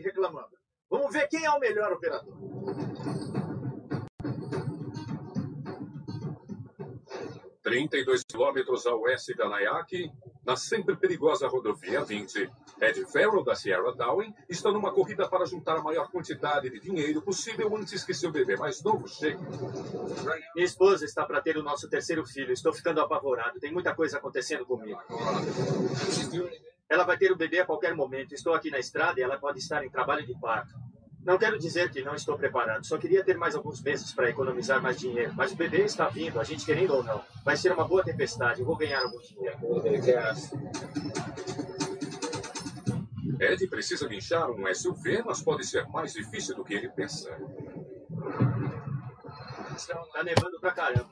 reclamando. Vamos ver quem é o melhor operador. 32 quilômetros a oeste da Nayaki, na sempre perigosa rodovia 20, Ed Farrell, da Sierra Darwin, está numa corrida para juntar a maior quantidade de dinheiro possível antes que seu bebê mais novo chegue. Minha esposa está para ter o nosso terceiro filho. Estou ficando apavorado. Tem muita coisa acontecendo comigo. Ela vai ter o bebê a qualquer momento. Estou aqui na estrada e ela pode estar em trabalho de parto. Não quero dizer que não estou preparado, só queria ter mais alguns meses para economizar mais dinheiro. Mas o bebê está vindo, a gente querendo ou não. Vai ser uma boa tempestade, eu vou ganhar algum dinheiro. Ed precisa guinchar um SUV, mas pode ser mais difícil do que ele pensa. Tá nevando pra caramba.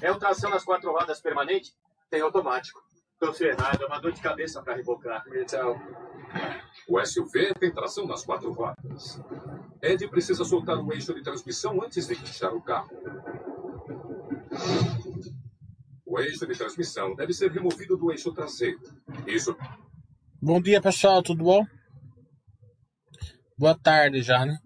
É um tração nas quatro rodas permanente? Tem automático. Tô ferrado, é uma dor de cabeça para rebocar. Então, O SUV tem tração nas quatro rodas. Ed precisa soltar o eixo de transmissão antes de guinchar o carro. O eixo de transmissão deve ser removido do eixo traseiro. Isso Bom dia, pessoal, tudo bom? Boa tarde já, né?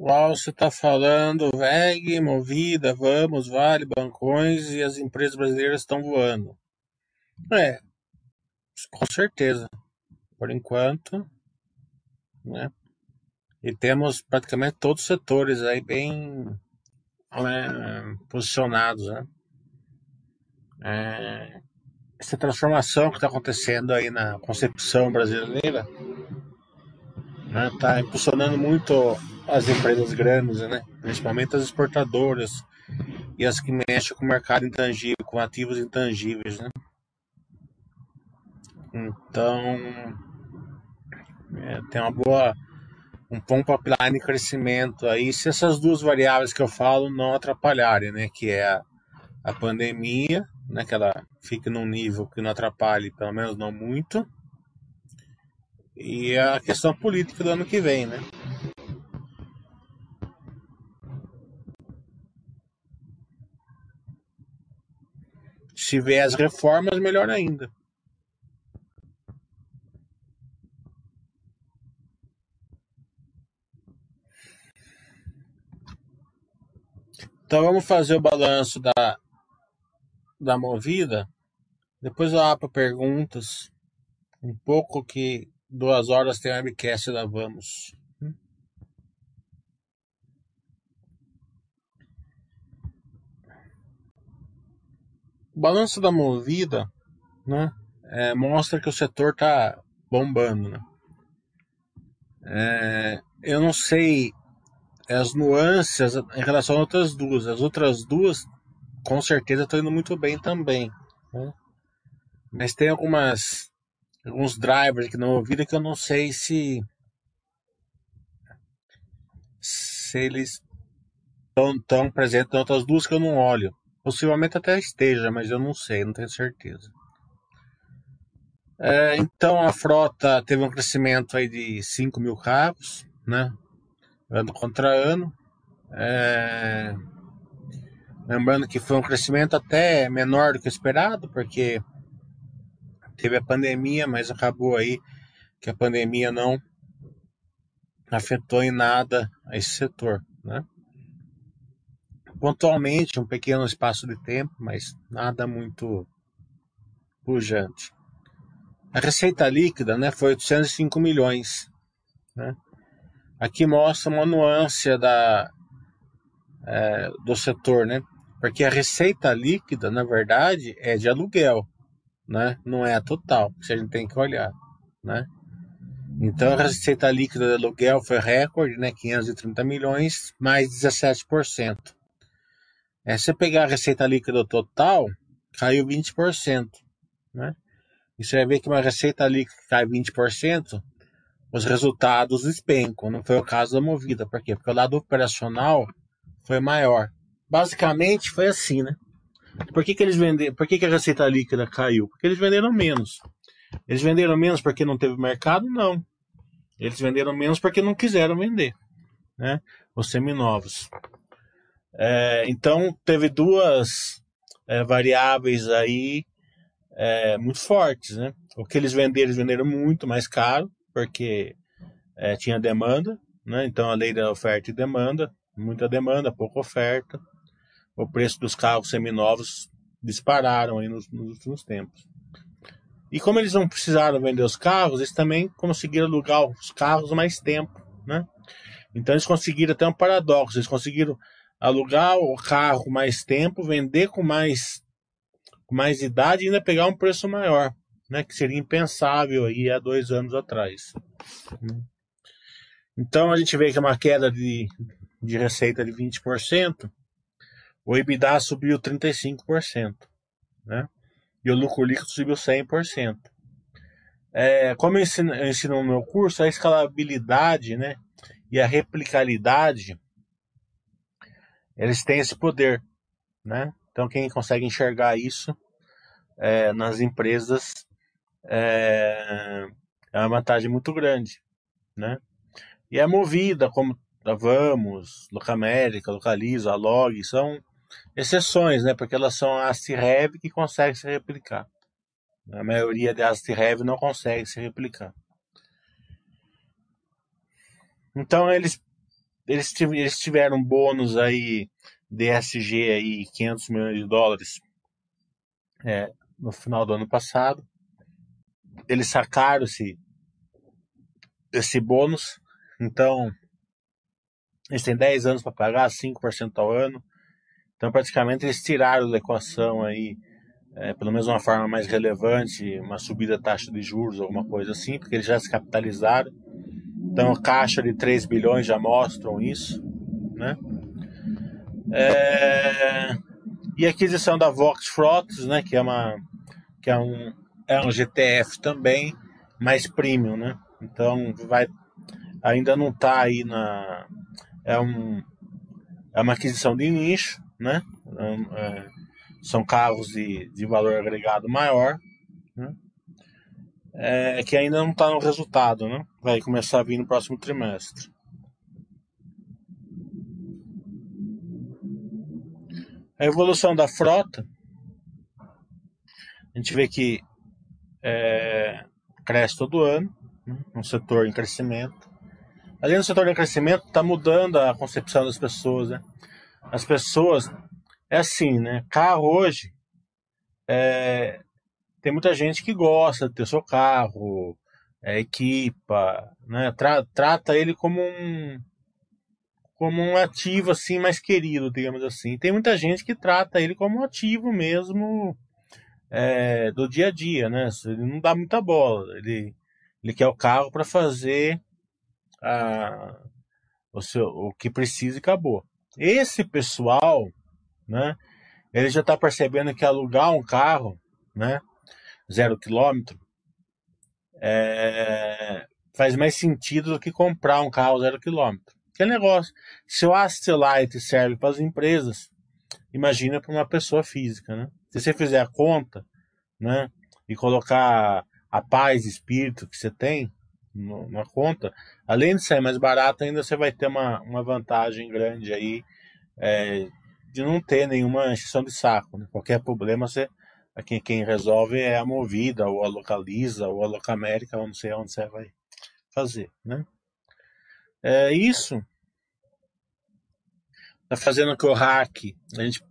Qual você está falando? VEG, Movida, Vamos, Vale, Bancões e as empresas brasileiras estão voando. É, com certeza. Por enquanto, né? E temos praticamente todos os setores aí bem né, posicionados, né? É, essa transformação que está acontecendo aí na concepção brasileira está impulsionando muito as empresas grandes, né? principalmente as exportadoras e as que mexem com o mercado intangível, com ativos intangíveis. Né? Então, é, tem uma boa, um bom pipeline de crescimento aí, se essas duas variáveis que eu falo não atrapalharem, né? que é a, a pandemia, né? que ela fique num nível que não atrapalhe, pelo menos não muito, e a questão política do ano que vem, né? Se vier as reformas, melhor ainda. Então vamos fazer o balanço da, da movida. Depois eu abro perguntas. Um pouco que duas horas tem webcast da Vamos. O balanço da movida né, é, mostra que o setor está bombando. Né? É, eu não sei as nuances em relação às outras duas. As outras duas, com certeza, estão indo muito bem também. Né? Mas tem algumas alguns drivers aqui na movida que eu não sei se se eles estão tão presentes nas outras duas que eu não olho. Possivelmente até esteja, mas eu não sei, não tenho certeza. É, então a frota teve um crescimento aí de 5 mil carros, né? Ano contra ano. É, lembrando que foi um crescimento até menor do que esperado, porque teve a pandemia, mas acabou aí que a pandemia não afetou em nada esse setor, né? Pontualmente um pequeno espaço de tempo, mas nada muito pujante. A receita líquida né, foi 805 milhões. Né? Aqui mostra uma nuance da, é, do setor, né? porque a receita líquida, na verdade, é de aluguel, né? não é a total, que a gente tem que olhar. Né? Então, a receita líquida de aluguel foi recorde, né? 530 milhões, mais 17%. É, se você pegar a receita líquida total, caiu 20%. Né? E você vai ver que uma receita líquida que cai 20%, os resultados despencam. Não foi o caso da Movida. Por quê? Porque o lado operacional foi maior. Basicamente foi assim, né? Por que, que eles venderam? Por que, que a receita líquida caiu? Porque eles venderam menos. Eles venderam menos porque não teve mercado? Não. Eles venderam menos porque não quiseram vender, né? Os seminovos. É, então teve duas é, variáveis aí é, muito fortes, né? O que eles venderam, eles venderam muito mais caro porque é, tinha demanda, né? Então a lei da oferta e demanda, muita demanda, pouca oferta. O preço dos carros seminovos dispararam aí nos, nos últimos tempos. E como eles não precisaram vender os carros, eles também conseguiram alugar os carros mais tempo, né? Então eles conseguiram até um paradoxo, eles conseguiram alugar o carro mais tempo, vender com mais com mais idade e ainda pegar um preço maior, né? Que seria impensável aí há dois anos atrás. Né? Então a gente vê que é uma queda de, de receita de 20%, o EBITDA subiu 35%, né? e o lucro líquido subiu 100%. É, como eu ensino, eu ensino no meu curso, a escalabilidade né, e a replicabilidade, eles têm esse poder. Né? Então, quem consegue enxergar isso é, nas empresas é, é uma vantagem muito grande. Né? E é movida, como a Vamos, Locamérica, Localiza, a Log, são exceções, né? Porque elas são AST-REV que conseguem se replicar. A maioria de AST-REV não consegue se replicar. Então eles, eles, eles tiveram bônus aí DSG aí 500 milhões de dólares é, no final do ano passado. Eles sacaram esse, esse bônus. Então, eles têm 10 anos para pagar, 5% ao ano. Então, praticamente, eles tiraram da equação aí, é, pelo menos uma forma mais relevante, uma subida da taxa de juros, alguma coisa assim, porque eles já se capitalizaram. Então, a caixa de 3 bilhões já mostram isso, né? É... E aquisição da Vox Frots, né, que é uma que é um é um GTF também, mais premium, né? Então vai ainda não está aí na é um é uma aquisição de nicho, né? É, são carros de, de valor agregado maior, né? É, que ainda não está no resultado, né? Vai começar a vir no próximo trimestre. A evolução da frota, a gente vê que é, cresce todo ano, né? um setor em crescimento. Além do setor em crescimento, está mudando a concepção das pessoas, né? as pessoas. É assim, né? Carro hoje. É, tem muita gente que gosta de ter seu carro, é, equipa, né? Tra, trata ele como um como um ativo assim mais querido, digamos assim. Tem muita gente que trata ele como um ativo mesmo é, do dia a dia, né? Ele não dá muita bola. Ele, ele quer o carro para fazer a, o, seu, o que precisa e acabou. Esse pessoal, né, ele já está percebendo que alugar um carro, né, zero quilômetro, é, faz mais sentido do que comprar um carro zero quilômetro. Que negócio. Se o Asset serve para as empresas, imagina para uma pessoa física, né? Se você fizer a conta, né, e colocar a paz e espírito que você tem no, na conta, além de sair mais barato, ainda você vai ter uma, uma vantagem grande aí é, de não ter nenhuma exceção de saco. Né? Qualquer problema, você, quem, quem resolve é a Movida, ou a Localiza, ou a Locamérica, ou não sei onde você vai fazer. Né? É isso está fazendo que o hack, a gente,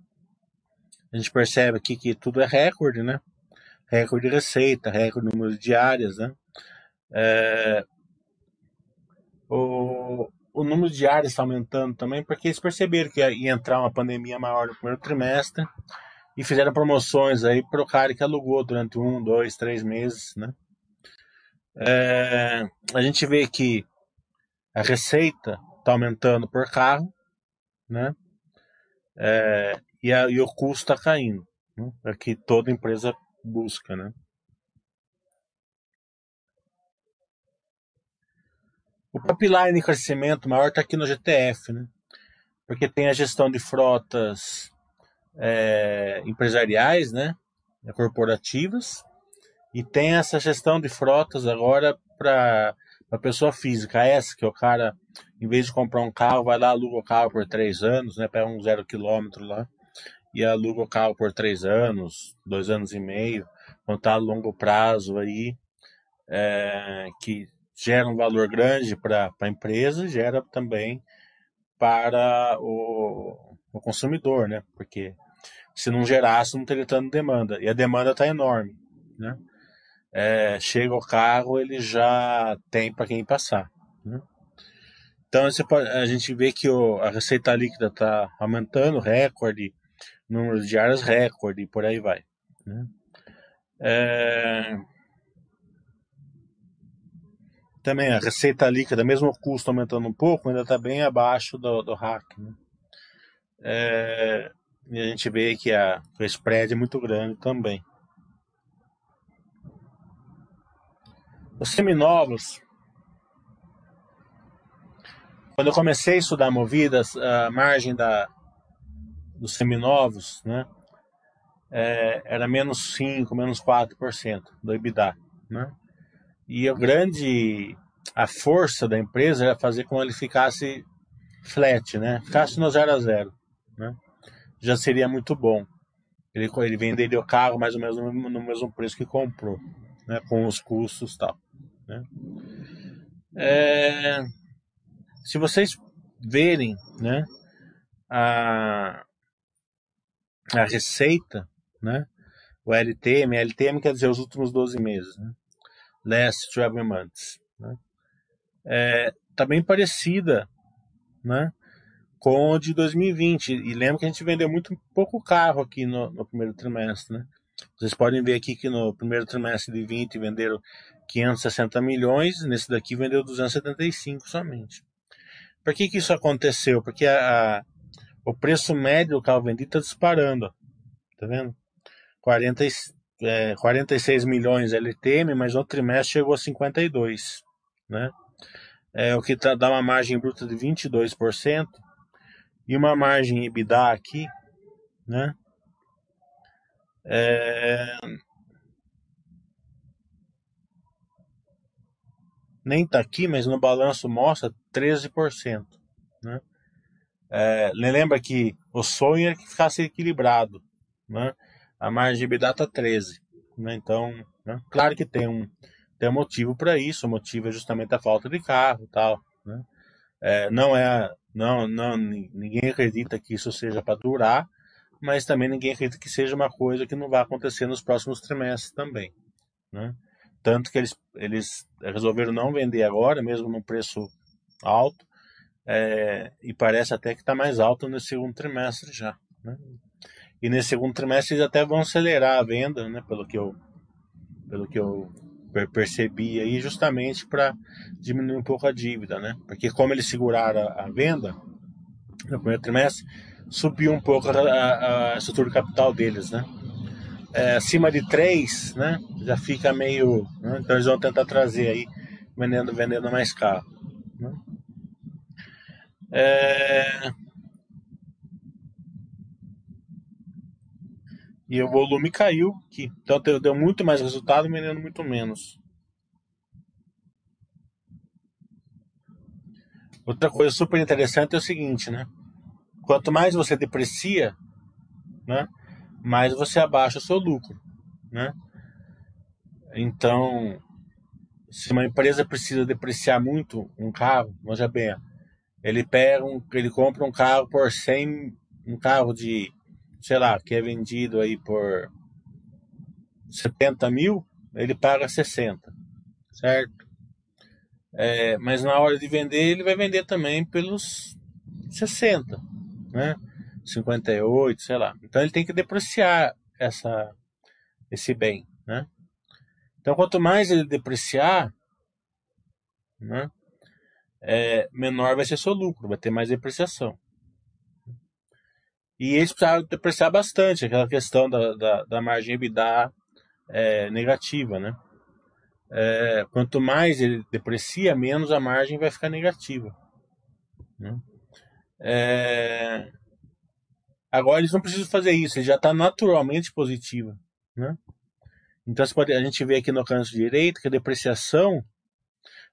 a gente percebe aqui que tudo é recorde, né? Recorde de receita, recorde de número de diárias, né? É, o, o número de áreas está aumentando também, porque eles perceberam que ia entrar uma pandemia maior no primeiro trimestre e fizeram promoções aí para o cara que alugou durante um, dois, três meses, né? É, a gente vê que a receita está aumentando por carro, né? É, e, a, e o custo está caindo, né? é que toda empresa busca, né? O pipeline de crescimento maior está aqui no GTF, né? Porque tem a gestão de frotas é, empresariais, né? Corporativas. E tem essa gestão de frotas agora para a pessoa física. Essa que o cara, em vez de comprar um carro, vai lá, aluga o carro por três anos, né? Pega um zero quilômetro lá e aluga o carro por três anos, dois anos e meio, contar a longo prazo aí, é, que gera um valor grande para a empresa, gera também para o, o, consumidor, né? Porque se não gerasse, não teria tanta demanda. E a demanda está enorme, né? É, chega o carro, ele já tem para quem passar. Né? Então a gente vê que o, a receita líquida está aumentando, recorde, número de áreas recorde por aí vai. Né? É... Também a receita líquida, mesmo o custo aumentando um pouco, ainda está bem abaixo do, do hack. Né? É... E a gente vê que a, o spread é muito grande também. Os seminovos. Quando eu comecei a estudar movidas, a margem da, dos seminovos, né? É, era menos 5, menos 4% do EBITDA, né? E o grande, a força da empresa era fazer com que ele ficasse flat, né? Ficasse no 0 a 0, né? Já seria muito bom. Ele, ele venderia o carro mais ou menos no, no mesmo preço que comprou, né? Com os custos e tal, né? É, se vocês verem, né? A, a receita, né? O LTM, LTM quer dizer os últimos 12 meses, né? Last 12 months, né? É, tá bem parecida, né? Com o de 2020. E lembra que a gente vendeu muito pouco carro aqui no, no primeiro trimestre, né? Vocês podem ver aqui que no primeiro trimestre de 20 venderam 560 milhões, nesse daqui vendeu 275 somente. Por que, que isso aconteceu? Porque a, o preço médio do carro vendido está disparando. Tá vendo? 40, é, 46 milhões LTM, mas no trimestre chegou a 52. Né? É, o que tá, dá uma margem bruta de 22% e uma margem EBITDA aqui, né? É... Nem tá aqui, mas no balanço mostra 13%, né? É, lembra que o sonho é que ficasse equilibrado, né? A margem EBITDA está 13, né? Então, né? claro que tem um, tem um motivo para isso, o motivo é justamente a falta de carro tal, né? É, não é, não, não, ninguém acredita que isso seja para durar, mas também ninguém acredita que seja uma coisa que não vai acontecer nos próximos trimestres também, né? Tanto que eles, eles resolveram não vender agora, mesmo num preço alto, é, e parece até que está mais alto no segundo trimestre já. Né? E nesse segundo trimestre eles até vão acelerar a venda, né? pelo que eu, pelo que eu percebi aí, justamente para diminuir um pouco a dívida. Né? Porque como eles seguraram a, venda no primeiro trimestre, subiu um pouco a, a estrutura de capital deles. Né? É, acima de 3, né? já fica meio. Né? Então eles vão tentar trazer aí, vendendo, vendendo mais caro. Né? É... E o volume caiu, que então deu muito mais resultado, vendendo muito menos. Outra coisa super interessante é o seguinte, né? Quanto mais você deprecia, né? Mais você abaixa o seu lucro, né? Então, se uma empresa precisa depreciar muito um carro, veja bem, ele pega um, ele compra um carro por 100, um carro de, sei lá, que é vendido aí por 70 mil, ele paga 60, certo? É, mas na hora de vender, ele vai vender também pelos 60, né? 58, sei lá. Então ele tem que depreciar essa, esse bem, né? Então quanto mais ele depreciar, né? é, menor vai ser seu lucro, vai ter mais depreciação. E eles precisaram depreciar bastante, aquela questão da, da, da margem EBITDA é, negativa, né? é, quanto mais ele deprecia, menos a margem vai ficar negativa. Né? É, agora eles não precisam fazer isso, ele já está naturalmente positiva. Né? Então pode, a gente vê aqui no canto direito que a depreciação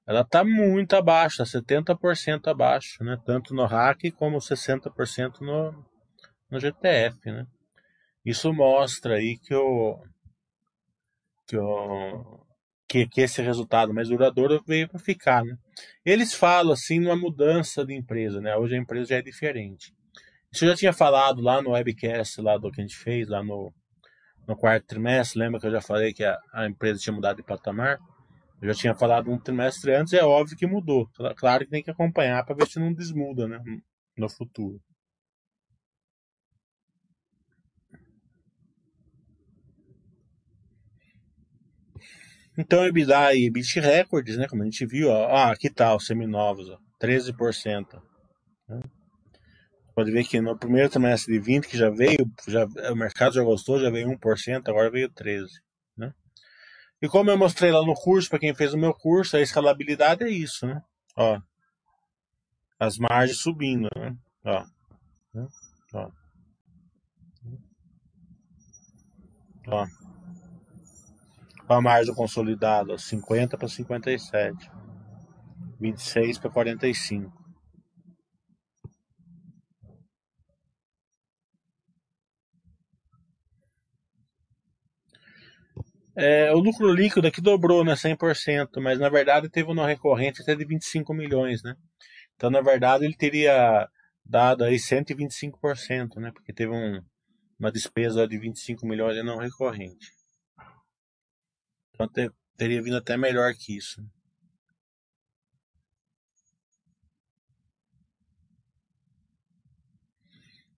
ela está muito abaixo, está 70% abaixo, né? tanto no RAC como 60% no, no GTF. Né? Isso mostra aí que o, que o, que, que esse resultado mais duradouro veio para ficar. Né? Eles falam assim numa mudança de empresa, né? Hoje a empresa já é diferente. Isso eu já tinha falado lá no webcast lá do que a gente fez, lá no, no quarto trimestre. Lembra que eu já falei que a, a empresa tinha mudado de patamar? Eu já tinha falado um trimestre antes, é óbvio que mudou. Claro que tem que acompanhar para ver se não desmuda né, no futuro. Então, EBITDA e EBIT recordes, né? Como a gente viu, ó. Ah, aqui tá os seminovos, ó, 13%. Né? Pode ver que no primeiro trimestre de 20, que já veio, já, o mercado já gostou, já veio 1%, agora veio 13%. Né? E como eu mostrei lá no curso, para quem fez o meu curso, a escalabilidade é isso, né? Ó, as margens subindo, né? Ó, né? ó. ó a margem consolidada 50 para 57, 26 para 45. É, o lucro líquido aqui dobrou, né, 100%, mas na verdade teve uma recorrente até de 25 milhões, né? Então, na verdade, ele teria dado aí 125%, né? Porque teve um, uma despesa de 25 milhões e não recorrente. Então ter, teria vindo até melhor que isso.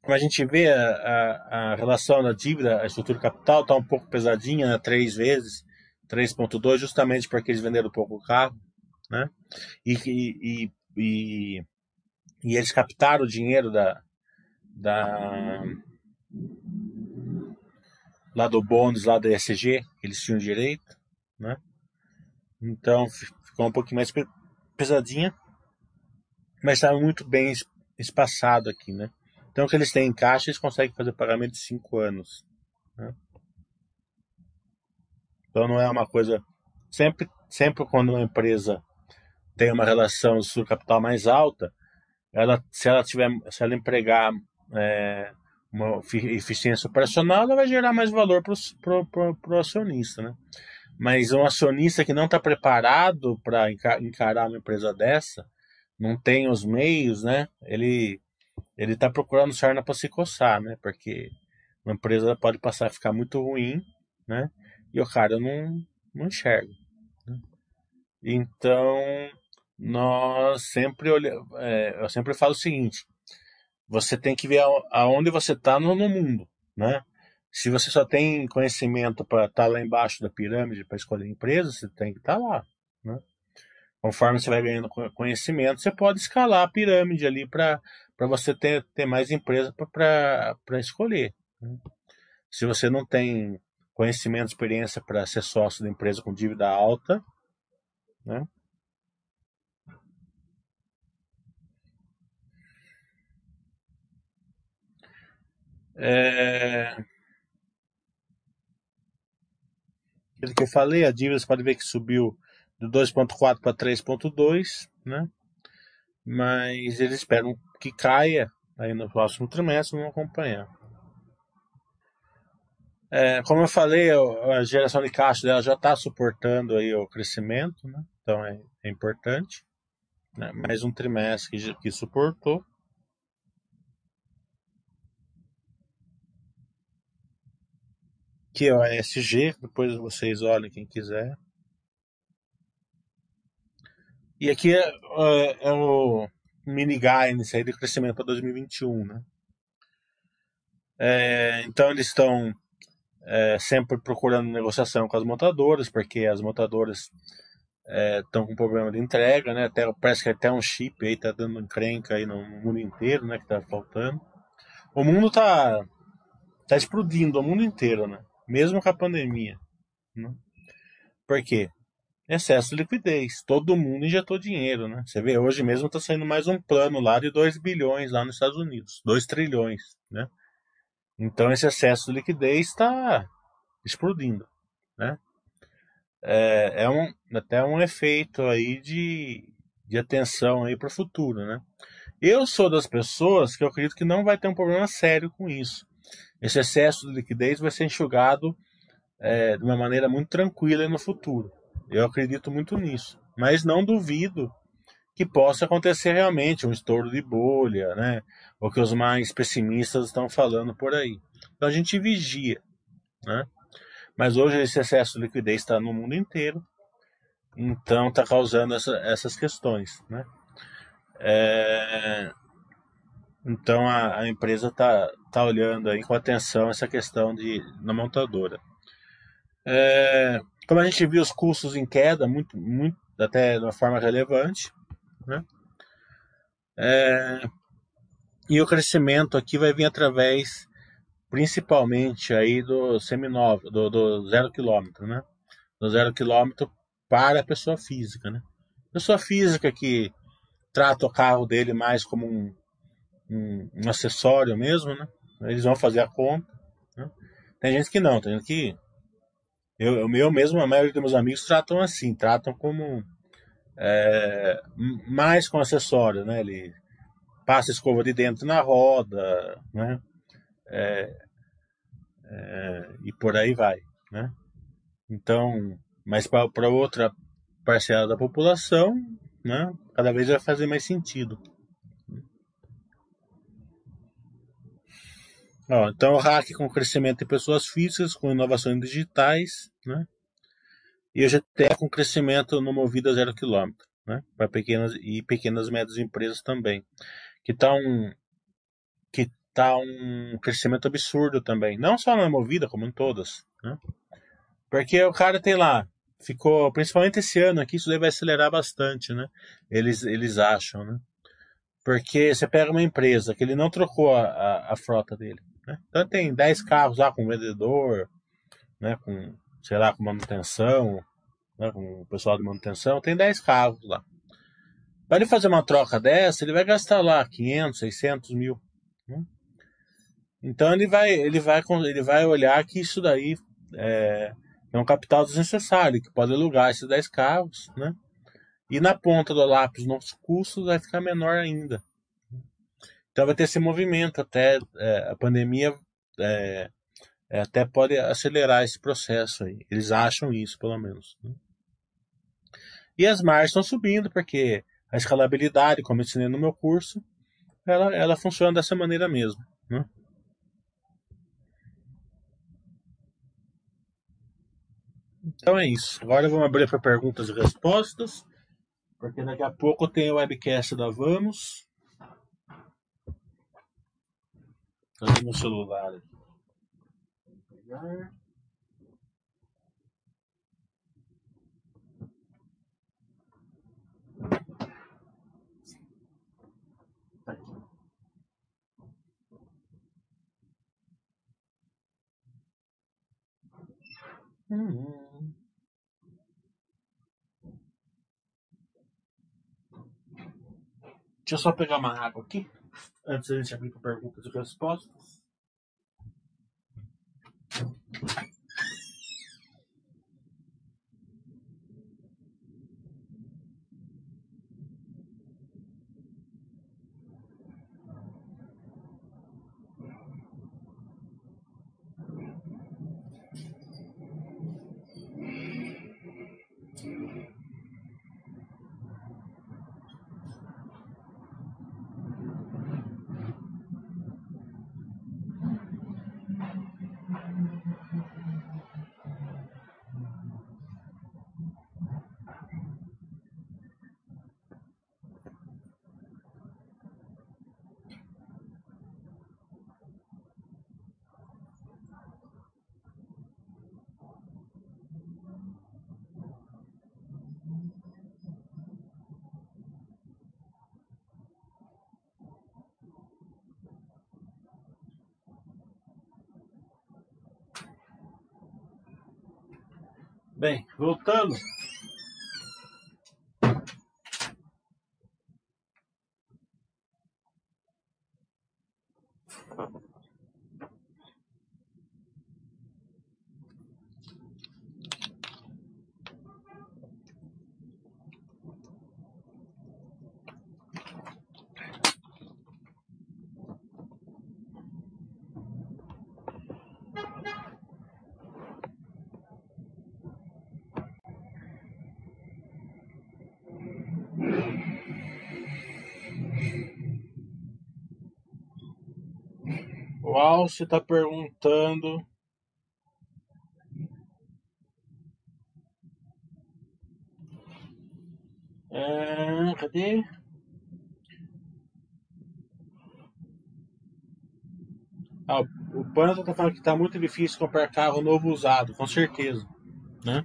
Como a gente vê, a, a, a relação da dívida à estrutura capital está um pouco pesadinha, né? três vezes, 3,2, justamente porque eles venderam pouco carro, né? E, e, e, e, eles captaram o dinheiro da, da lá do bônus, lá da ESG, que eles tinham direito né? Então ficou um pouquinho mais pesadinha, mas estava muito bem espaçado aqui, né? Então o que eles têm em caixa, eles conseguem fazer pagamento de 5 anos. Né? Então não é uma coisa. Sempre, sempre quando uma empresa tem uma relação de capital mais alta, ela, se ela tiver, se ela empregar é, uma eficiência operacional, ela vai gerar mais valor para o acionista, né? Mas um acionista que não está preparado para encarar uma empresa dessa, não tem os meios, né? Ele ele está procurando sarna para se coçar, né? Porque uma empresa pode passar a ficar muito ruim, né? E o cara não, não enxerga. Né? Então, nós sempre olhamos, é, eu sempre falo o seguinte: você tem que ver aonde você está no, no mundo, né? Se você só tem conhecimento para estar tá lá embaixo da pirâmide para escolher empresa, você tem que estar tá lá. Né? Conforme você vai ganhando conhecimento, você pode escalar a pirâmide ali para você ter, ter mais empresa para escolher. Né? Se você não tem conhecimento, experiência para ser sócio da empresa com dívida alta, né? É... Aquilo que eu falei, a dívida você pode ver que subiu de 2,4 para 3,2, né? Mas eles esperam que caia aí no próximo trimestre, vamos acompanhar. É, como eu falei, a geração de caixa dela já está suportando aí o crescimento, né? então é, é importante. Né? Mais um trimestre que, que suportou. Aqui é o ESG, depois vocês olhem quem quiser. E aqui é, é, é o mini guidance aí de crescimento para 2021, né? É, então eles estão é, sempre procurando negociação com as montadoras, porque as montadoras estão é, com problema de entrega, né? Até, parece que até um chip aí tá dando encrenca aí no mundo inteiro, né? Que tá faltando. O mundo tá, tá explodindo, o mundo inteiro, né? Mesmo com a pandemia. Né? Por quê? excesso de liquidez. Todo mundo injetou dinheiro, né? Você vê, hoje mesmo está saindo mais um plano lá de 2 bilhões lá nos Estados Unidos. 2 trilhões, né? Então esse excesso de liquidez está explodindo, né? É, é, um, até um efeito aí de, de atenção aí para o futuro, né? Eu sou das pessoas que eu acredito que não vai ter um problema sério com isso. Esse excesso de liquidez vai ser enxugado é, de uma maneira muito tranquila no futuro. Eu acredito muito nisso. Mas não duvido que possa acontecer realmente um estouro de bolha, né? O que os mais pessimistas estão falando por aí. Então a gente vigia, né? Mas hoje esse excesso de liquidez está no mundo inteiro, então está causando essa, essas questões, né? É, então a, a empresa está tá olhando aí com atenção essa questão de na montadora. É, como a gente viu os custos em queda, muito, muito até de uma forma relevante, né? É, e o crescimento aqui vai vir através, principalmente aí do seminovo, do, do zero quilômetro, né? Do zero quilômetro para a pessoa física, né? Pessoa física que trata o carro dele mais como um, um, um acessório mesmo, né? Eles vão fazer a conta. Né? Tem gente que não, tem gente que eu, eu mesmo, a maioria dos meus amigos tratam assim, tratam como é, mais com acessório, né? Ele passa escova de dentro na roda, né? É, é, e por aí vai, né? Então, mas para outra parcela da população, né? Cada vez vai fazer mais sentido. Ó, então, o hack com crescimento de pessoas físicas, com inovações digitais, né? E o GTE com crescimento no Movida zero quilômetro, né? Para pequenas e pequenas e médias empresas também, que tá um que tá um crescimento absurdo também, não só na Movida como em todas, né? Porque o cara tem lá ficou, principalmente esse ano aqui, isso daí vai acelerar bastante, né? Eles eles acham, né? Porque você pega uma empresa que ele não trocou a, a, a frota dele, né? Então tem 10 carros lá com vendedor, né, com, sei lá, com manutenção, né, com o pessoal de manutenção, tem 10 carros lá. Para ele fazer uma troca dessa, ele vai gastar lá 500, 600 mil. Né? Então ele vai, ele, vai, ele vai olhar que isso daí é, é um capital desnecessário, que pode alugar esses 10 carros, né? E na ponta do lápis, nossos custos vai ficar menor ainda. Então vai ter esse movimento até é, a pandemia é, é, até pode acelerar esse processo aí. Eles acham isso, pelo menos. Né? E as margens estão subindo porque a escalabilidade, como eu ensinei no meu curso, ela, ela funciona dessa maneira mesmo. Né? Então é isso. Agora vamos abrir para perguntas e respostas, porque daqui a pouco tem o webcast da Vamos. Cadê meu celular pegar. Tá aqui. Deixa eu só pegar uma água aqui antes da gente abrir para perguntas e respostas. Bem, voltando. O Alce está perguntando. É, cadê? Ah, o Panta está falando que está muito difícil comprar carro novo usado, com certeza. Né?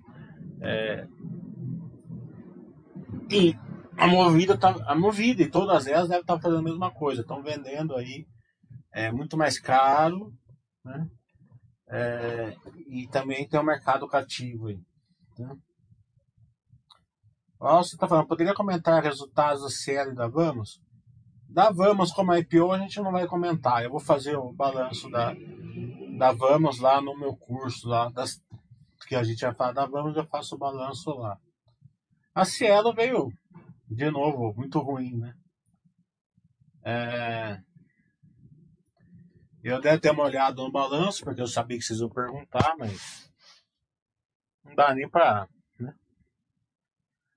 É... E a Movida, tá, a Movida e todas elas devem estar fazendo a mesma coisa. Estão vendendo aí é muito mais caro, né? É, e também tem um mercado cativo aí. Né? Você está falando, poderia comentar resultados da série da Vamos? Da Vamos como IPO a gente não vai comentar. Eu vou fazer o balanço da, da Vamos lá no meu curso lá das, que a gente vai falar da Vamos, eu faço o balanço lá. A Cielo veio de novo muito ruim, né? É, eu até uma olhada no balanço, porque eu sabia que vocês iam perguntar, mas não dá nem para. Né?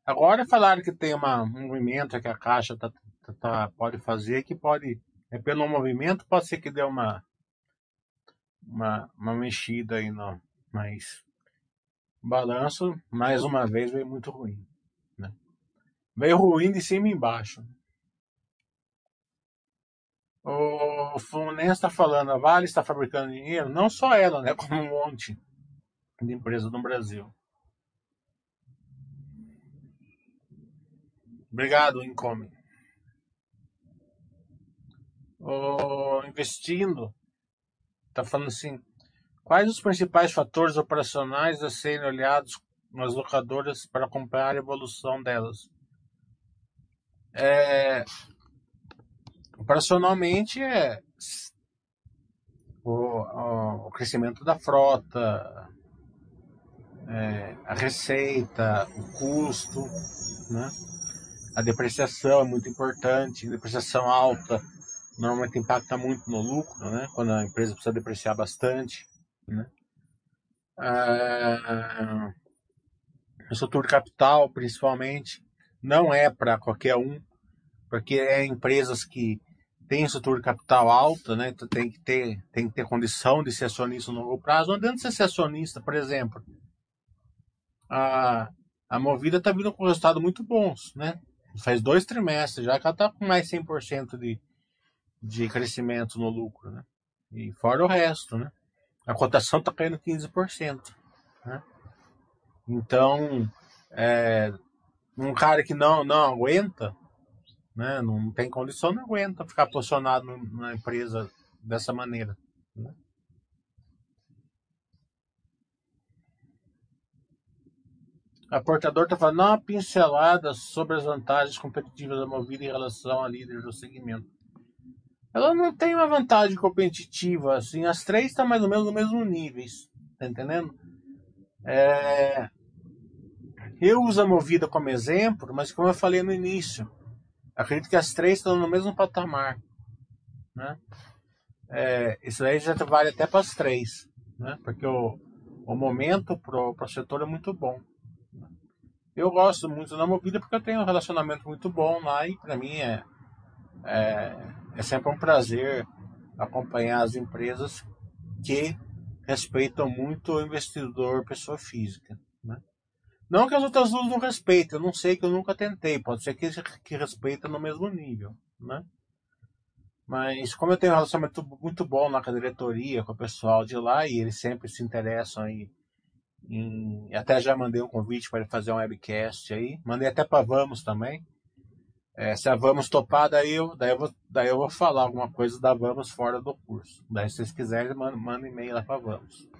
Agora falaram que tem uma, um movimento que a Caixa tá, tá, tá, pode fazer, que pode. É pelo movimento, pode ser que dê uma, uma, uma mexida aí, não. Mas balanço, mais uma vez, veio muito ruim. Né? Veio ruim de cima e embaixo. O Fluminense está falando, a Vale está fabricando dinheiro, não só ela, né, como um monte de empresas no Brasil. Obrigado, Income. O Investindo está falando assim, quais os principais fatores operacionais a serem olhados nas locadoras para acompanhar a evolução delas? É, Operacionalmente é o, o crescimento da frota, é, a receita, o custo, né? A depreciação é muito importante, depreciação alta normalmente impacta muito no lucro, né? Quando a empresa precisa depreciar bastante, né? A estrutura de capital, principalmente, não é para qualquer um, porque é empresas que tem estrutura de capital alta, né? Então tem que ter, tem que ter condição de ser acionista no longo prazo. Não adianta ser acionista, por exemplo. A, a Movida está vindo com resultados muito bons, né? Faz dois trimestres já que ela está com mais 100% de, de crescimento no lucro, né? E fora o resto, né? A cotação está caindo 15%, né? Então, é, um cara que não, não aguenta, né? Não tem condição, não aguenta ficar posicionado na empresa dessa maneira. Né? A portador está falando uma pincelada sobre as vantagens competitivas da Movida em relação a líderes do segmento. Ela não tem uma vantagem competitiva, assim, as três estão mais ou menos no mesmo nível, tá entendendo? É... Eu uso a Movida como exemplo, mas como eu falei no início, acredito que as três estão no mesmo patamar. Né? É, isso aí já vale até para as três, né? porque o, o momento para o setor é muito bom. Eu gosto muito da Movida porque eu tenho um relacionamento muito bom lá e para mim é, é, é sempre um prazer acompanhar as empresas que respeitam muito o investidor pessoa física. Não que as outras duas não respeitem, eu não sei que eu nunca tentei, pode ser que, que respeita no mesmo nível, né? Mas como eu tenho um relacionamento muito bom na diretoria com o pessoal de lá e eles sempre se interessam em, em até já mandei um convite para ele fazer um webcast aí, mandei até para Vamos também. É, se a Vamos topar, daí eu, daí, eu vou, daí eu vou falar alguma coisa da Vamos fora do curso. Daí se vocês quiserem, manda, manda e-mail lá para Vamos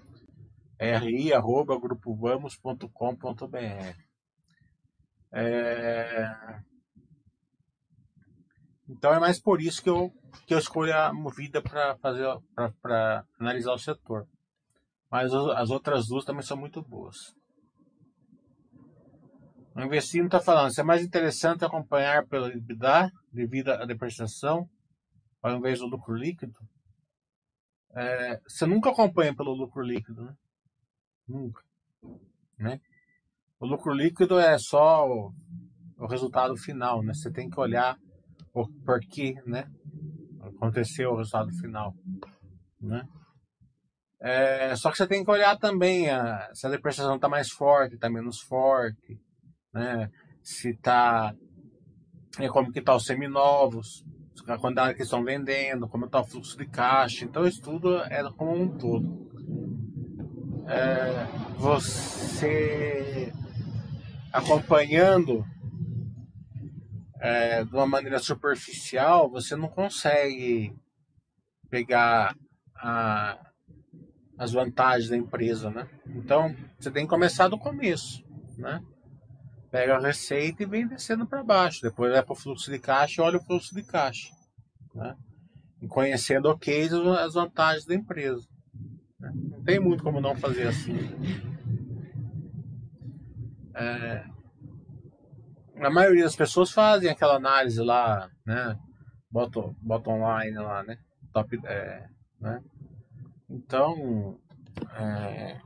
ri@grupovamos.com.br. É... Então é mais por isso que eu, que eu escolho a Movida para fazer para analisar o setor. Mas as outras duas também são muito boas. O investindo está falando, se é mais interessante acompanhar pelo EBITDA devido à depreciação ao invés do lucro líquido. É, você nunca acompanha pelo lucro líquido, né? Nunca. Né? O lucro líquido é só o, o resultado final, né? Você tem que olhar o porquê, né? Aconteceu o resultado final, né? É, só que você tem que olhar também a, se a depreciação está mais forte, está menos forte, né? Se está é, como que tá os seminovos, a quantidade que estão vendendo, como está o fluxo de caixa. Então isso tudo é como um todo. É, você acompanhando é, de uma maneira superficial, você não consegue pegar a, as vantagens da empresa, né? Então, você tem que começar do começo, né? Pega a receita e vem descendo para baixo. Depois vai para o fluxo de caixa e olha o fluxo de caixa, né? E conhecendo ok as vantagens da empresa. Tem muito como não fazer assim. É, a maioria das pessoas fazem aquela análise lá, né? Bota, bota online lá, né? Top, é, né? Então, é,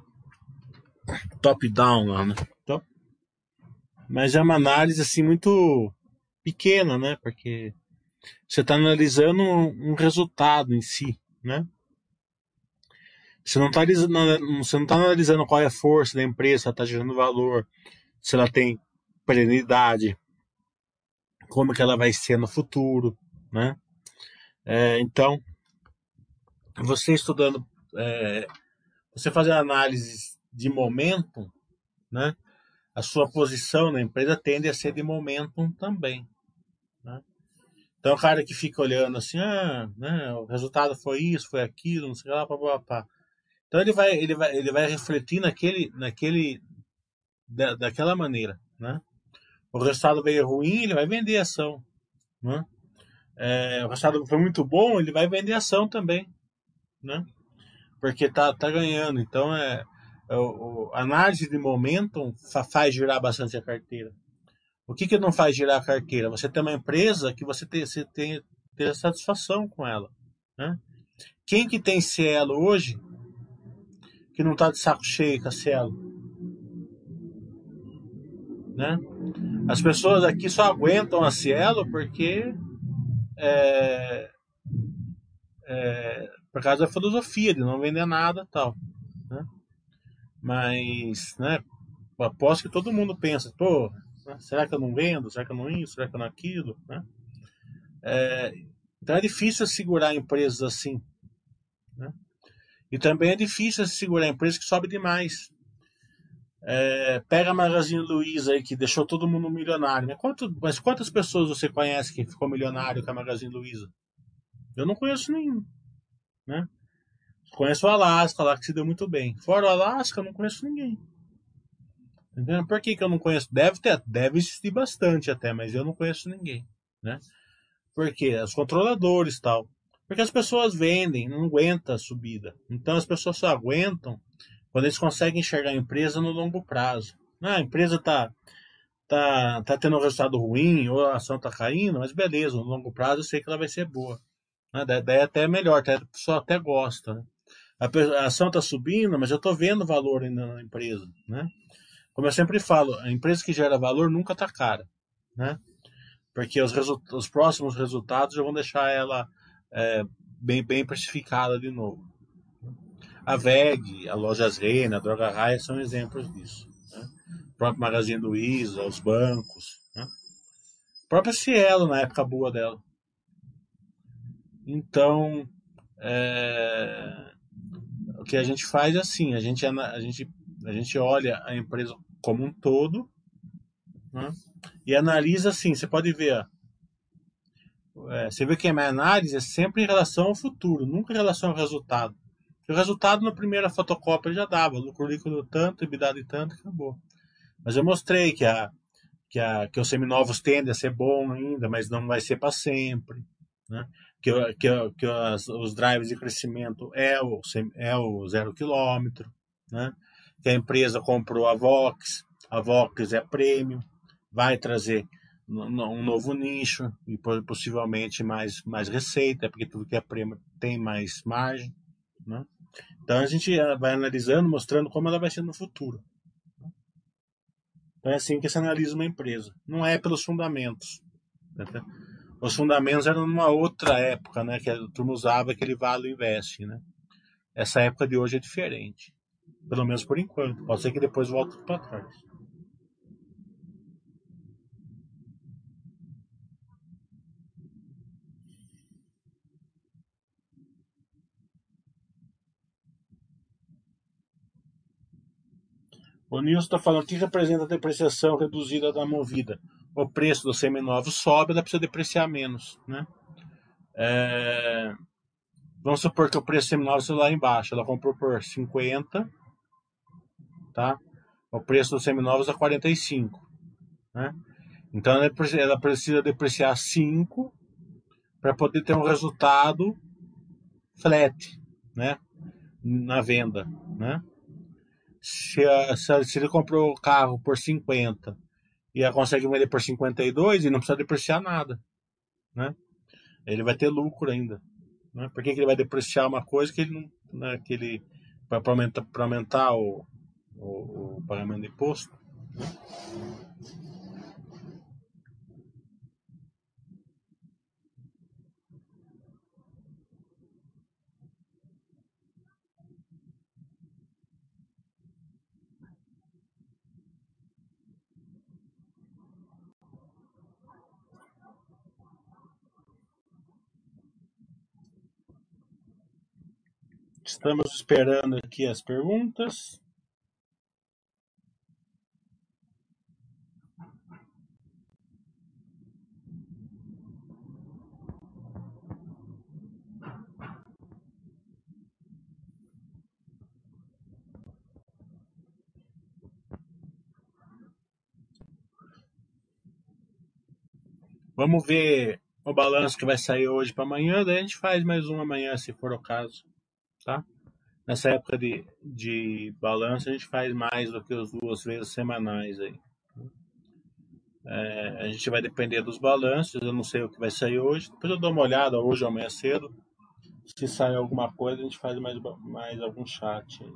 top down lá, né? Top. Mas é uma análise assim muito pequena, né? Porque você está analisando um resultado em si, né? Você não está você não tá analisando qual é a força da empresa, se ela está gerando valor, se ela tem perenidade, como que ela vai ser no futuro, né? É, então, você estudando, é, você fazer análise de momento, né? A sua posição na empresa tende a ser de momentum também, né? Então, o cara que fica olhando assim, ah, né, o resultado foi isso, foi aquilo, não sei lá, pá, pá, pá. Então ele vai, ele vai, ele vai refletir naquele, naquele, da, daquela maneira, né? O resultado veio ruim, ele vai vender ação, né? É, o resultado foi muito bom, ele vai vender ação também, né? Porque tá, tá ganhando. Então é, é o, a análise de momento faz girar bastante a carteira. O que que não faz girar a carteira? Você tem uma empresa que você tem, você tem, tem satisfação com ela, né? Quem que tem Cielo hoje que não está de saco cheio Cielo. Né? As pessoas aqui só aguentam a Cielo porque é, é, por causa da filosofia de não vender nada tal. Né? Mas, né, aposto que todo mundo pensa, pô, né, será que eu não vendo? Será que eu não isso? Será que eu não aquilo? Né? É, então é difícil segurar empresas assim. Né? E também é difícil segurar a empresa que sobe demais. É, pega a Magazine Luiza aí, que deixou todo mundo milionário. Né? Quanto, mas quantas pessoas você conhece que ficou milionário com a Magazine Luiza? Eu não conheço nenhum. Né? Conheço o Alasca lá, que se deu muito bem. Fora o Alasca, eu não conheço ninguém. Entendeu? Por que, que eu não conheço? Deve ter, deve existir bastante até, mas eu não conheço ninguém. Né? Porque os controladores tal. Porque as pessoas vendem, não aguenta a subida. Então as pessoas só aguentam quando eles conseguem enxergar a empresa no longo prazo. Ah, a empresa está tá, tá tendo um resultado ruim, ou a ação está caindo, mas beleza, no longo prazo eu sei que ela vai ser boa. Né? Daí é até melhor, até, a pessoa até gosta. Né? A, ação está subindo, mas eu estou vendo valor na empresa. Né? Como eu sempre falo, a empresa que gera valor nunca está cara. Né? Porque os, os próximos resultados já vão deixar ela é, bem, bem precificada de novo. A VEG, a Lojas Reina, a Droga Raia são exemplos disso. Né? O próprio Magazine Luiza, os bancos. Né? A própria Cielo, na época boa dela. Então, é, o que a gente faz é assim, a gente, a gente, a gente olha a empresa como um todo né? e analisa assim, você pode ver é, você vê que a minha análise é sempre em relação ao futuro, nunca em relação ao resultado. o resultado na primeira fotocópia já dava, lucro líquido tanto, EBITDA tanto, acabou. Mas eu mostrei que a, que, a, que os seminovos tendem a ser bom ainda, mas não vai ser para sempre. Né? Que, que, que os drives de crescimento é o, é o zero quilômetro. Né? Que a empresa comprou a Vox, a Vox é prêmio, vai trazer um novo nicho e possivelmente mais, mais receita, porque tudo que é prêmio tem mais margem. Né? Então a gente vai analisando, mostrando como ela vai ser no futuro. Então é assim que se analisa uma empresa. Não é pelos fundamentos. Né? Os fundamentos eram numa outra época, né? Que a turma usava aquele vale investe, né? Essa época de hoje é diferente. Pelo menos por enquanto. Pode ser que depois volte para trás. O Nilson está falando que representa a depreciação reduzida da movida. O preço do seminovo sobe, ela precisa depreciar menos. Né? É... Vamos supor que o preço do seminovo está lá embaixo. Ela comprou por 50, tá? O preço dos seminovos é 45. Né? Então ela precisa depreciar 5 para poder ter um resultado flat né? na venda. Né? Se, a, se, ele comprou o carro por 50 e ela consegue vender por 52 e não precisa depreciar nada, né? Ele vai ter lucro ainda. Né? Por que, que ele vai depreciar uma coisa que ele não. Né, que ele, para aumentar, aumentar o, o, o pagamento de imposto? Né? Estamos esperando aqui as perguntas. Vamos ver o balanço que vai sair hoje para amanhã, daí a gente faz mais um amanhã, se for o caso tá? Nessa época de, de balanço, a gente faz mais do que as duas vezes semanais aí. É, a gente vai depender dos balanços, eu não sei o que vai sair hoje. Depois eu dou uma olhada hoje ou amanhã cedo. Se sair alguma coisa, a gente faz mais, mais algum chat aí.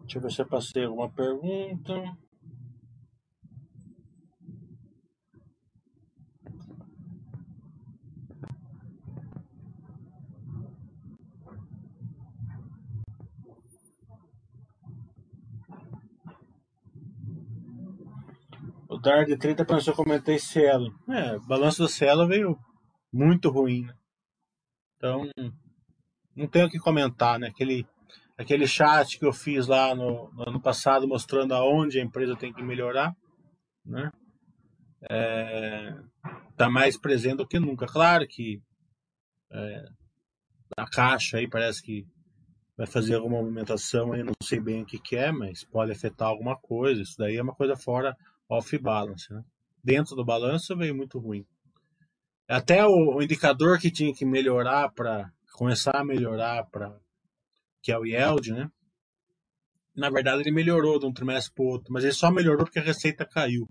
Deixa eu ver se eu passei alguma pergunta. Tarde, 30 para eu comentei Cielo. É, o balanço do Cielo veio muito ruim. Né? Então, não tenho o que comentar, né? Aquele, aquele chat que eu fiz lá no, no ano passado mostrando aonde a empresa tem que melhorar, né? É, tá mais presente do que nunca. Claro que é, a caixa aí parece que vai fazer alguma movimentação aí, não sei bem o que, que é, mas pode afetar alguma coisa. Isso daí é uma coisa fora off balance. Né? Dentro do balanço veio muito ruim. Até o, o indicador que tinha que melhorar para começar a melhorar para que é o yield, né? Na verdade ele melhorou de um trimestre para outro, mas ele só melhorou porque a receita caiu.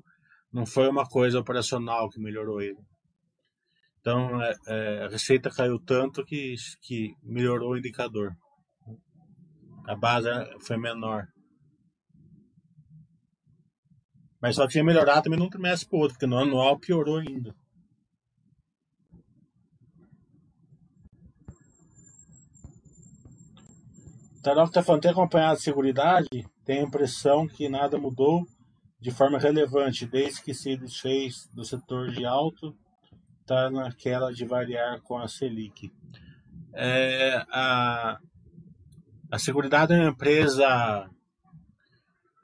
Não foi uma coisa operacional que melhorou ele. Então é, é, a receita caiu tanto que, que melhorou o indicador. A base foi menor. Mas só tinha melhorado também num trimestre para outro, porque no anual piorou ainda. Tarok está falando, tem acompanhado a seguridade, tem a impressão que nada mudou de forma relevante, desde que se fez do setor de alto, está naquela de variar com a Selic. É, a, a Seguridade é uma empresa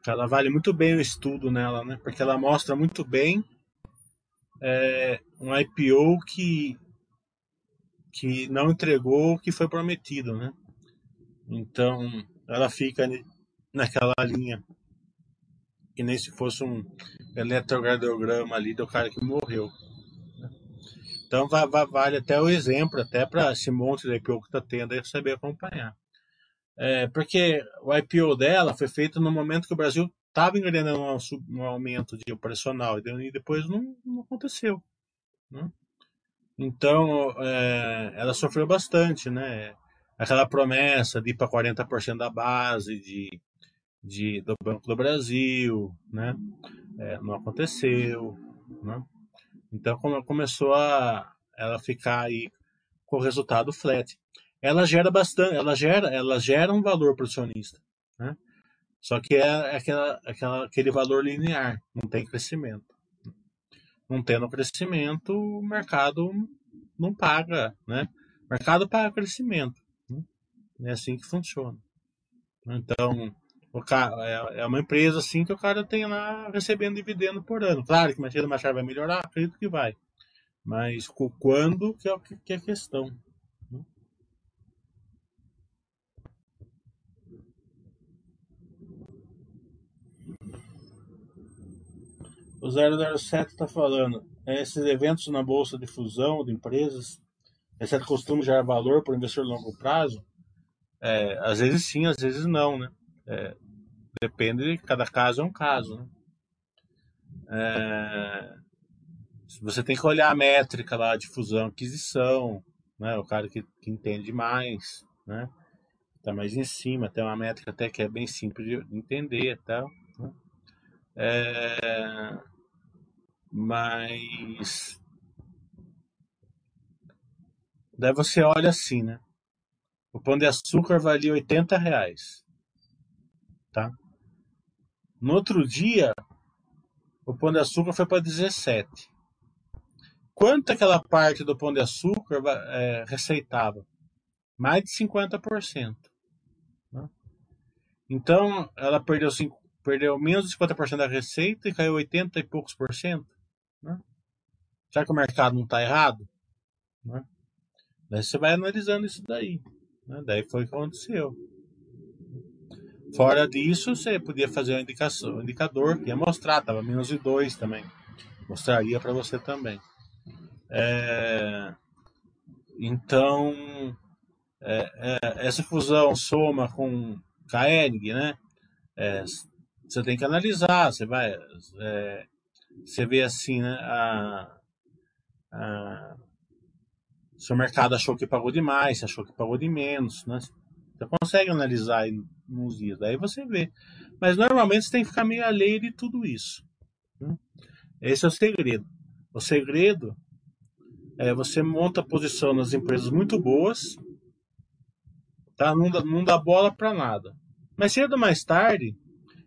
ela vale muito bem o estudo nela, né? Porque ela mostra muito bem é, um IPO que que não entregou o que foi prometido, né? Então, ela fica naquela linha que nem se fosse um eletrocardiograma ali do cara que morreu. Né? Então vale até o exemplo, até para esse monte de IPO que está tendo aí saber acompanhar. É, porque o IPO dela foi feito no momento que o Brasil estava engrenando um, um, aumento de operacional e depois não, não aconteceu. Né? Então é, ela sofreu bastante, né? Aquela promessa de ir para 40% da base, de de, do Banco do Brasil, né? É, não aconteceu, né? Então começou a ela ficar aí com o resultado flat. Ela gera bastante, ela gera, ela gera um valor para o acionista, né? Só que é aquela, aquela, aquele valor linear, não tem crescimento. Não tendo crescimento, o mercado não paga, né? O mercado paga crescimento. Né? É assim que funciona. Então, o cara, é, é uma empresa assim que o cara tem lá recebendo dividendo por ano. Claro que mais Machado vai melhorar, acredito que vai. Mas quando que é, que é a questão. O 007 está falando, esses eventos na bolsa de fusão de empresas, é costume gerar valor para o investidor a longo prazo? É, às vezes sim, às vezes não, né? É, depende, cada caso é um caso. Né? É, você tem que olhar a métrica lá de fusão aquisição, né? o cara que, que entende mais, né? tá mais em cima, tem uma métrica até que é bem simples de entender tal. Né? É, mas daí você olha assim, né? O pão de açúcar valia 80 reais tá? No outro dia, o pão de açúcar foi para 17. Quanto aquela parte do pão de açúcar é, receitava? Mais de 50%. Né? Então, ela perdeu, cinco, perdeu menos de 50% da receita e caiu 80 e poucos por cento. Né? Será que o mercado não está errado? Né? Daí você vai analisando isso daí. Né? Daí foi o que aconteceu. Fora disso, você podia fazer um, indicação, um indicador que ia mostrar, estava menos de 2 também. Mostraria para você também. É, então, é, é, essa fusão soma com KNG, né? Você tem que analisar, você vai. É, você vê assim, né? A, a, se o mercado achou que pagou demais, se achou que pagou de menos, né? Você consegue analisar em uns dias, daí você vê. Mas normalmente você tem que ficar meio alheio de tudo isso. Né? Esse é o segredo. O segredo é você monta posição nas empresas muito boas, tá? não, dá, não dá bola para nada. Mas cedo ou mais tarde,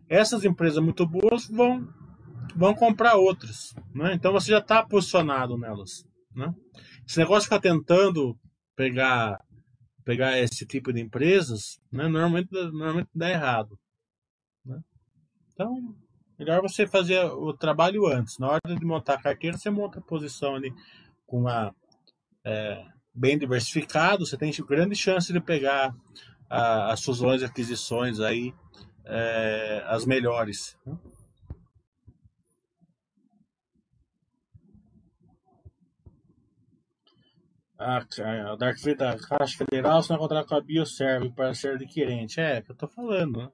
essas empresas muito boas vão, vão comprar outras. Né? Então você já está posicionado nelas. Né? Esse negócio de ficar tentando pegar pegar esse tipo de empresas, né, normalmente, normalmente dá errado. Né? Então, melhor você fazer o trabalho antes. Na hora de montar a carteira, você monta a posição ali com a é, bem diversificado, você tem grande chance de pegar as e aquisições aí, é, as melhores. A, a Dark Fleet da Caixa Federal se não encontrar com a Bioserve para ser adquirente. É, é que eu tô falando, né?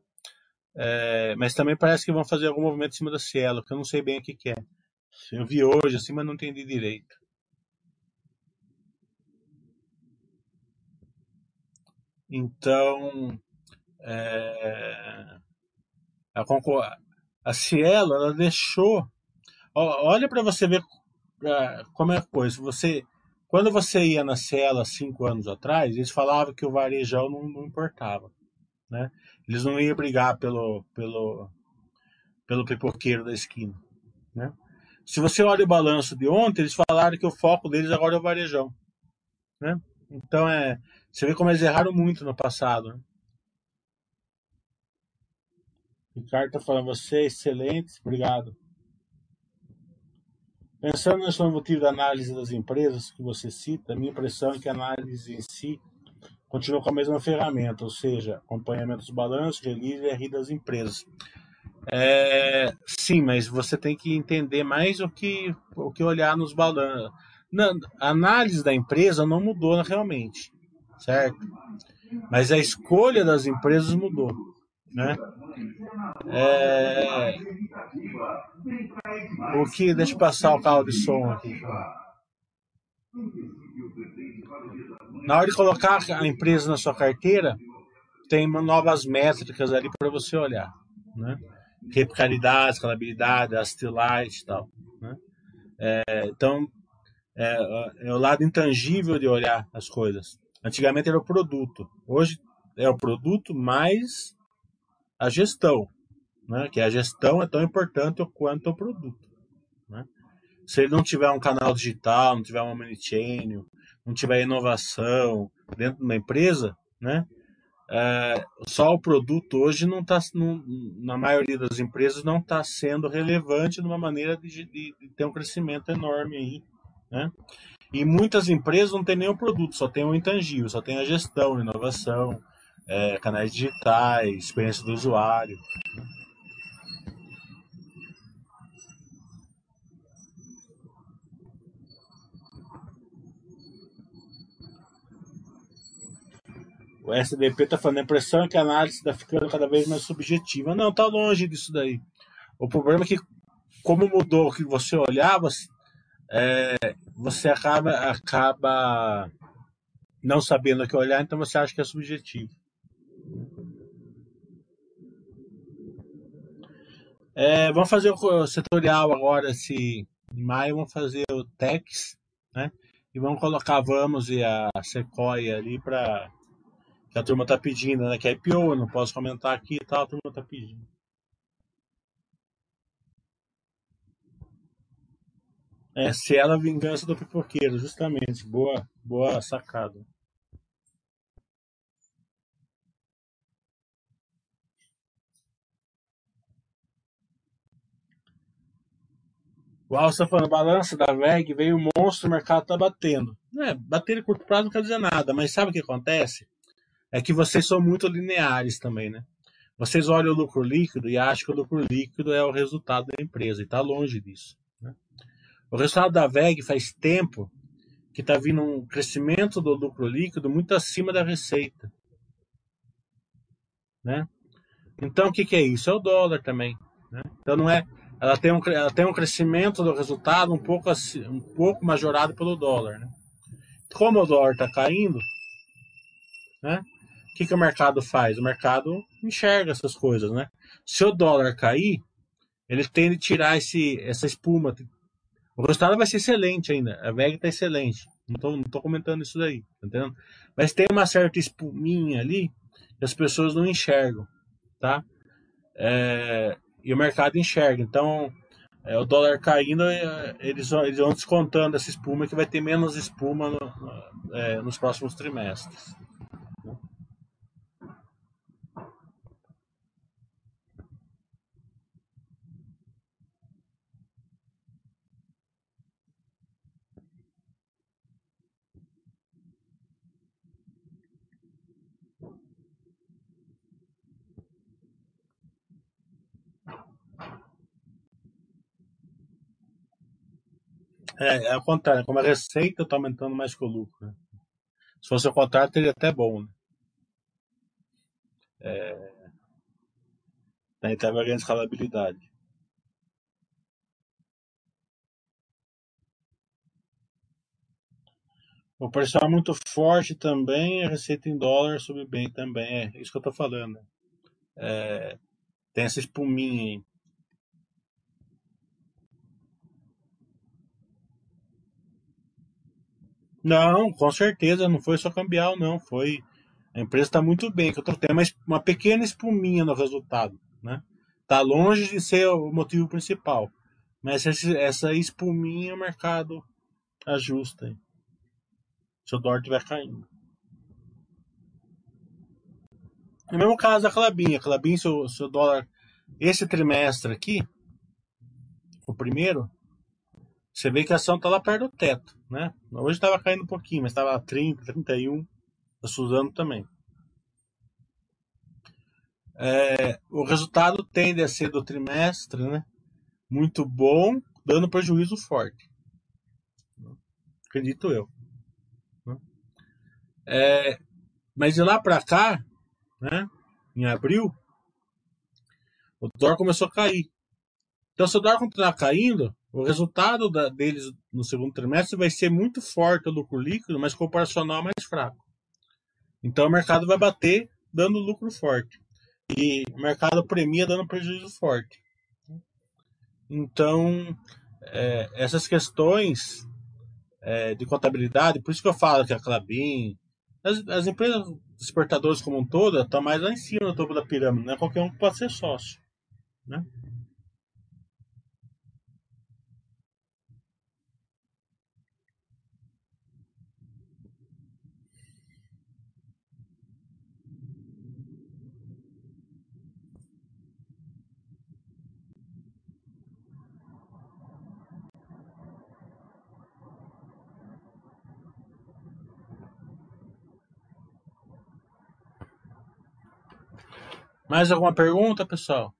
É, mas também parece que vão fazer algum movimento em cima da Cielo, que eu não sei bem o que, que é. Eu vi hoje assim, mas não entendi direito. Então, é, a, a Cielo, ela deixou. Olha para você ver como é a coisa. Você quando você ia na Cielo cinco anos atrás, eles falavam que o varejão não, não importava. Né? Eles não iam brigar pelo, pelo, pelo pipoqueiro da esquina. Né? Se você olha o balanço de ontem, eles falaram que o foco deles agora é o varejão. Né? Então é, você vê como eles erraram muito no passado. Né? Ricardo está falando, você é excelente, obrigado. Pensando nesse motivo da análise das empresas que você cita, minha impressão é que a análise em si continua com a mesma ferramenta, ou seja, acompanhamento dos balanços, release e RI das empresas. É, sim, mas você tem que entender mais o que, o que olhar nos balanços. a análise da empresa não mudou realmente, certo? Mas a escolha das empresas mudou, né? É, o que deixa eu passar o carro de som aqui. Na hora de colocar a empresa na sua carteira, tem novas métricas ali para você olhar, né? Replicabilidade, escalabilidade, astilite e tal, né? É, então, é, é, o lado intangível de olhar as coisas. Antigamente era o produto, hoje é o produto mais a gestão, né? Que a gestão é tão importante quanto o produto, né? Se ele não tiver um canal digital, não tiver uma omnichannel, não tiver inovação dentro de uma empresa, né? É, só o produto hoje não está, na maioria das empresas, não está sendo relevante de uma maneira de, de, de, ter um crescimento enorme aí, né? E muitas empresas não têm nenhum produto, só tem o intangível, só tem a gestão, inovação, é, canais digitais, experiência do usuário. O SDP está falando, a impressão é que a análise está ficando cada vez mais subjetiva. Não, está longe disso daí. O problema é que, como mudou o que você olhava, é, você acaba, acaba não sabendo o que olhar, então você acha que é subjetivo. É, vamos fazer o setorial agora, se em maio vamos fazer o TEX, né? E vamos colocar Vamos e a Sequoia ali para que a turma tá pedindo, né? Que é IPO, não posso comentar aqui e tal, a turma tá pedindo. É, se ela a vingança do pipoqueiro, justamente. Boa, boa sacada. O Alça tá falando, balança da VEG veio um monstro, o mercado tá batendo. É, bater em curto prazo não quer dizer nada, mas sabe o que acontece? é que vocês são muito lineares também, né? Vocês olham o lucro líquido e acham que o lucro líquido é o resultado da empresa, e está longe disso. Né? O resultado da VEG faz tempo que está vindo um crescimento do lucro líquido muito acima da receita. Né? Então, o que, que é isso? É o dólar também. Né? Então, não é. Ela tem, um, ela tem um crescimento do resultado um pouco, um pouco majorado pelo dólar. Né? Como o dólar está caindo, né? que, que o mercado faz? O mercado enxerga essas coisas, né? Se o dólar cair, ele tende a tirar esse, essa espuma. O resultado vai ser excelente ainda. A VEG está excelente. Não estou não tô comentando isso daí, tá entendendo? Mas tem uma certa espuminha ali que as pessoas não enxergam, tá? É, e o mercado enxerga. Então, é, o dólar caindo, é, eles, eles vão descontando essa espuma que vai ter menos espuma no, é, nos próximos trimestres. É, é o contrário, como a receita está aumentando mais que o lucro. Né? Se fosse o contrário, teria até bom. Né? É... Daí tá ganhando escalabilidade. O é muito forte também, a receita em dólar sobe bem também. É isso que eu estou falando. É... Tem essa espuminha aí. Não, com certeza, não foi só cambial, não. Foi. A empresa está muito bem, que eu tô tendo uma, pequena espuminha no resultado. Né? Tá longe de ser o motivo principal. Mas essa, essa espuminha o mercado ajusta. Se o dólar estiver caindo. No mesmo caso da Clabin. A Clabin, se se o dólar. Esse trimestre aqui, o primeiro, você vê que a ação está lá perto do teto, né? Hoje estava caindo um pouquinho, mas estava 30, 31, a Suzano também. É, o resultado tende a ser do trimestre, né? Muito bom, dando prejuízo forte. Acredito eu. Né? É, mas de lá para cá, né? Em abril, o dólar começou a cair. Então, se o dólar continuar caindo, o resultado da, deles no segundo trimestre vai ser muito forte o lucro líquido, mas comparacional mais fraco. Então o mercado vai bater dando lucro forte. E o mercado premia dando prejuízo forte. Então, é, essas questões é, de contabilidade, por isso que eu falo que a Clabin, as, as empresas exportadoras como um todo, estão mais lá em cima no topo da pirâmide, não é qualquer um que pode ser sócio. Né? Mais alguma pergunta, pessoal?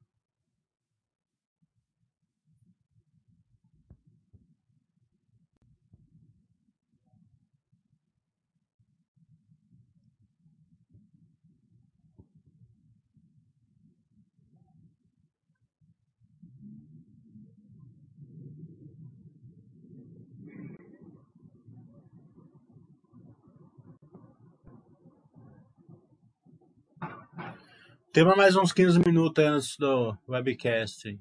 Temos mais uns 15 minutos antes do webcast.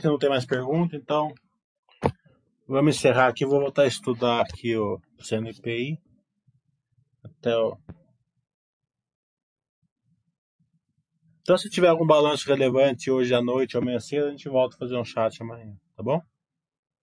Que não tem mais pergunta, então vamos encerrar aqui. Vou voltar a estudar aqui o CNPI. Até o... Então, se tiver algum balanço relevante hoje à noite ou amanhã cedo, a gente volta a fazer um chat amanhã, tá bom?